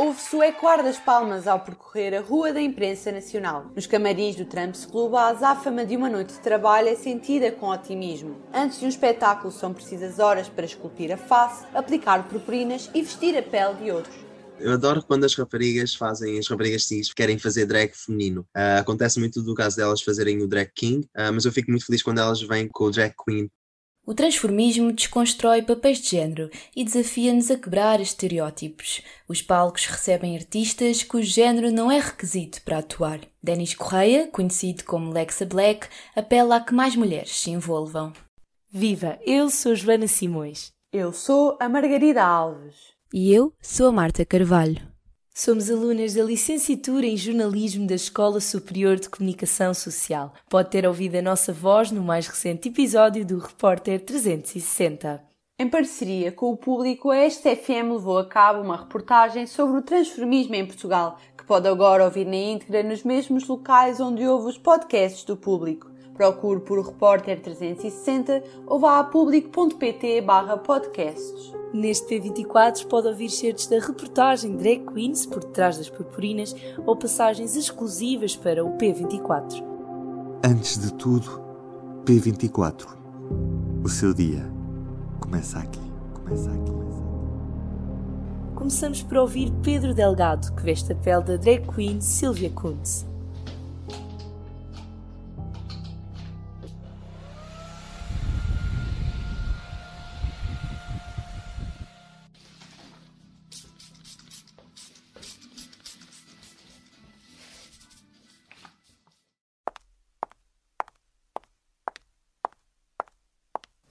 Houve-se o ecoar das palmas ao percorrer a Rua da Imprensa Nacional. Nos camarins do Trumps Club, a azáfama de uma noite de trabalho é sentida com otimismo. Antes de um espetáculo são precisas horas para esculpir a face, aplicar purpurinas e vestir a pele de outros. Eu adoro quando as raparigas fazem, as raparigas cis querem fazer drag feminino. Uh, acontece muito do caso delas fazerem o drag king, uh, mas eu fico muito feliz quando elas vêm com o drag queen o transformismo desconstrói papéis de género e desafia-nos a quebrar estereótipos. Os palcos recebem artistas cujo género não é requisito para atuar. Denis Correia, conhecido como Lexa Black, apela a que mais mulheres se envolvam. Viva! Eu sou Joana Simões. Eu sou a Margarida Alves. E eu sou a Marta Carvalho. Somos alunas da licenciatura em jornalismo da Escola Superior de Comunicação Social. Pode ter ouvido a nossa voz no mais recente episódio do Repórter 360. Em parceria com o público, a STFM levou a cabo uma reportagem sobre o transformismo em Portugal, que pode agora ouvir na íntegra nos mesmos locais onde ouve os podcasts do público. Procure por Repórter 360 ou vá a público.pt podcasts. Neste P24 pode ouvir certos da reportagem Drag Queens por detrás das purpurinas ou passagens exclusivas para o P24. Antes de tudo, P24. O seu dia começa aqui. Começa aqui. Começamos por ouvir Pedro Delgado, que veste a pele da drag queen Sylvia Kuntz.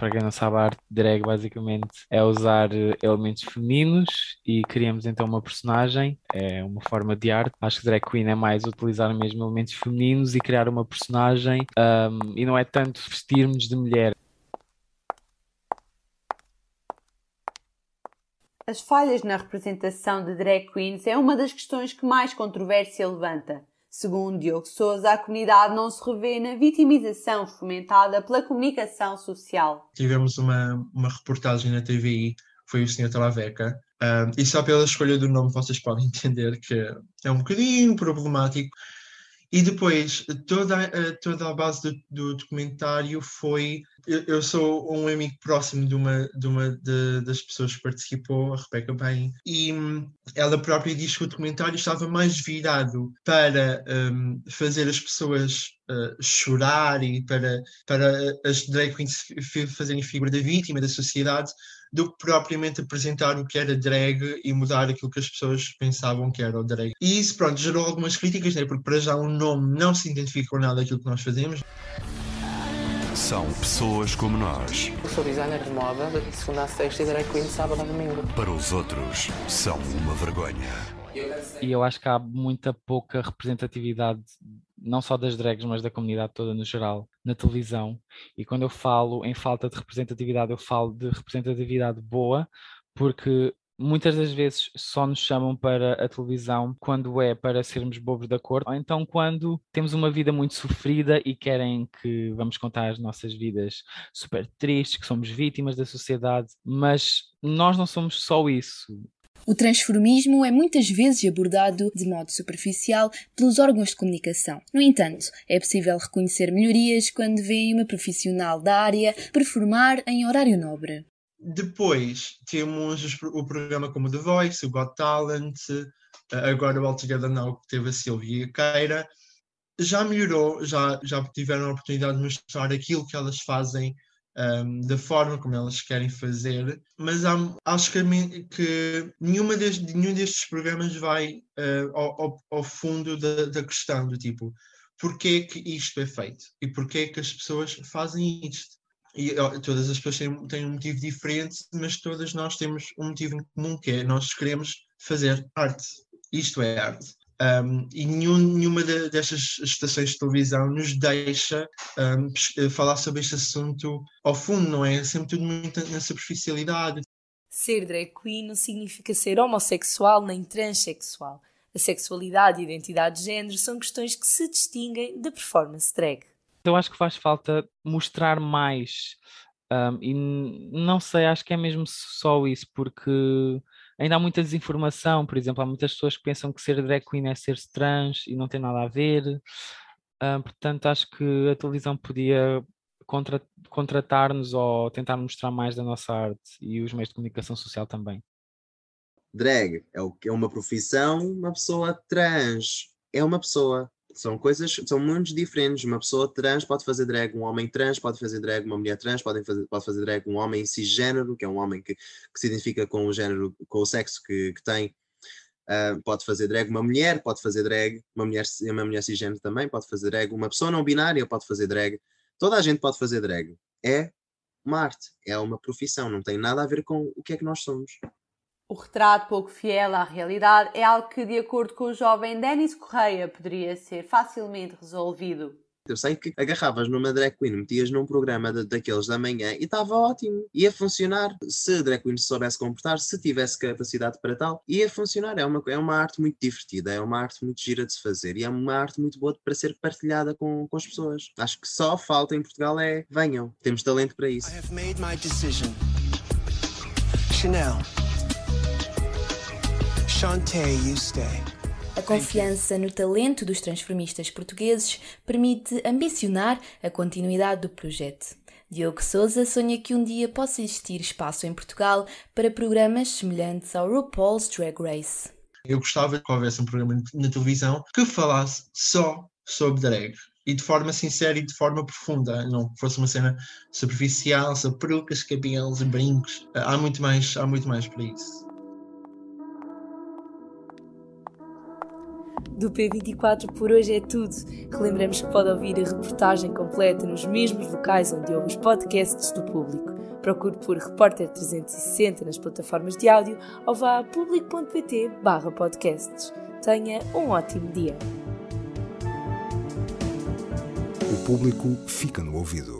Para quem não sabe, a arte drag basicamente é usar eh, elementos femininos e criamos então uma personagem, é uma forma de arte. Acho que drag queen é mais utilizar mesmo elementos femininos e criar uma personagem um, e não é tanto vestirmos de mulher. As falhas na representação de drag queens é uma das questões que mais controvérsia levanta. Segundo Diogo Souza, a comunidade não se revê na vitimização fomentada pela comunicação social. Tivemos uma, uma reportagem na TVI, foi o Sr. Talaveca, um, e só pela escolha do nome vocês podem entender que é um bocadinho problemático, e depois, toda, toda a base do, do documentário foi. Eu, sou um amigo próximo de uma, de uma de, das pessoas que participou, a Rebeca Bain, e hum, ela própria diz que o documentário estava mais virado para um, fazer as pessoas uh, chorar e para, para as drag queens fazerem figura da vítima, da sociedade, do que propriamente apresentar o que era drag e mudar aquilo que as pessoas pensavam que era o drag. E isso, pronto, gerou algumas críticas, né? porque para já um nome não se identifica com nada daquilo que nós fazemos. São pessoas como nós. Eu sou designer de moda, de segunda a sexta e drag queen de sábado a domingo. Para os outros, são uma vergonha. E eu acho que há muita pouca representatividade, não só das drags, mas da comunidade toda no geral, na televisão. E quando eu falo em falta de representatividade, eu falo de representatividade boa, porque muitas das vezes só nos chamam para a televisão quando é para sermos bobos da cor, ou então quando temos uma vida muito sofrida e querem que vamos contar as nossas vidas super tristes, que somos vítimas da sociedade, mas nós não somos só isso. O transformismo é muitas vezes abordado de modo superficial pelos órgãos de comunicação. No entanto, é possível reconhecer melhorias quando vêem uma profissional da área performar em horário nobre. Depois temos o programa como The Voice, o Got Talent, agora o All Together Now que teve a Silvia Queira. Já melhorou, já, já tiveram a oportunidade de mostrar aquilo que elas fazem um, da forma como elas querem fazer, mas há, acho que, que nenhuma deste, nenhum destes programas vai uh, ao, ao, fundo da, da, questão do tipo porquê que isto é feito e porquê que as pessoas fazem isto. E todas as pessoas têm, têm um motivo diferente, mas todas nós temos um motivo em comum, que é nós queremos fazer arte. Isto é arte. Um, e nenhum, nenhuma de, destas estações de televisão nos deixa um, falar sobre este assunto ao fundo, não é? é? Sempre tudo muito na superficialidade. Ser drag queen não significa ser homossexual nem transexual. A sexualidade e a identidade de género são questões que se distinguem da performance drag. Eu acho que faz falta mostrar mais. Um, e não sei, acho que é mesmo só isso, porque ainda há muita desinformação, por exemplo, há muitas pessoas que pensam que ser drag queen é ser trans e não tem nada a ver. Uh, portanto, acho que a televisão podia contra, contratar-nos ou tentar mostrar mais da nossa arte e os meios de comunicação social também. Drag é, o, é uma profissão, uma pessoa trans é uma pessoa. São coisas, são mundos diferentes. Uma pessoa trans pode fazer drag, um homem trans pode fazer drag, uma mulher trans pode fazer, pode fazer drag, um homem cisgênero, que é um homem que, que se identifica com o género, com o sexo que, que tem, uh, pode fazer drag. Uma mulher pode fazer drag, uma mulher, uma mulher cisgênero também pode fazer drag, uma pessoa não binária pode fazer drag. Toda a gente pode fazer drag. É uma arte, é uma profissão, não tem nada a ver com o que é que nós somos. O retrato pouco fiel à realidade é algo que, de acordo com o jovem Denis Correia, poderia ser facilmente resolvido. Eu sei que agarravas numa drag queen, metias num programa de, daqueles da manhã e estava ótimo. Ia funcionar. Se a drag queen se soubesse comportar, se tivesse capacidade para tal, ia funcionar. É uma, é uma arte muito divertida, é uma arte muito gira de se fazer e é uma arte muito boa para ser partilhada com, com as pessoas. Acho que só falta em Portugal é venham, temos talento para isso. I have made my decision. Chanel. Shantae, you stay. A confiança no talento dos transformistas portugueses permite ambicionar a continuidade do projeto. Diogo Souza sonha que um dia possa existir espaço em Portugal para programas semelhantes ao RuPaul's Drag Race. Eu gostava que houvesse um programa na televisão que falasse só sobre drag e de forma sincera e de forma profunda, não fosse uma cena superficial, sobre perucas, cabelos, brincos. Há muito mais, há muito mais para isso. Do P24 por hoje é tudo. Relembramos que pode ouvir a reportagem completa nos mesmos locais onde ouve os podcasts do público. Procure por Repórter 360 nas plataformas de áudio ou vá a público.pt podcasts. Tenha um ótimo dia. O público fica no ouvido.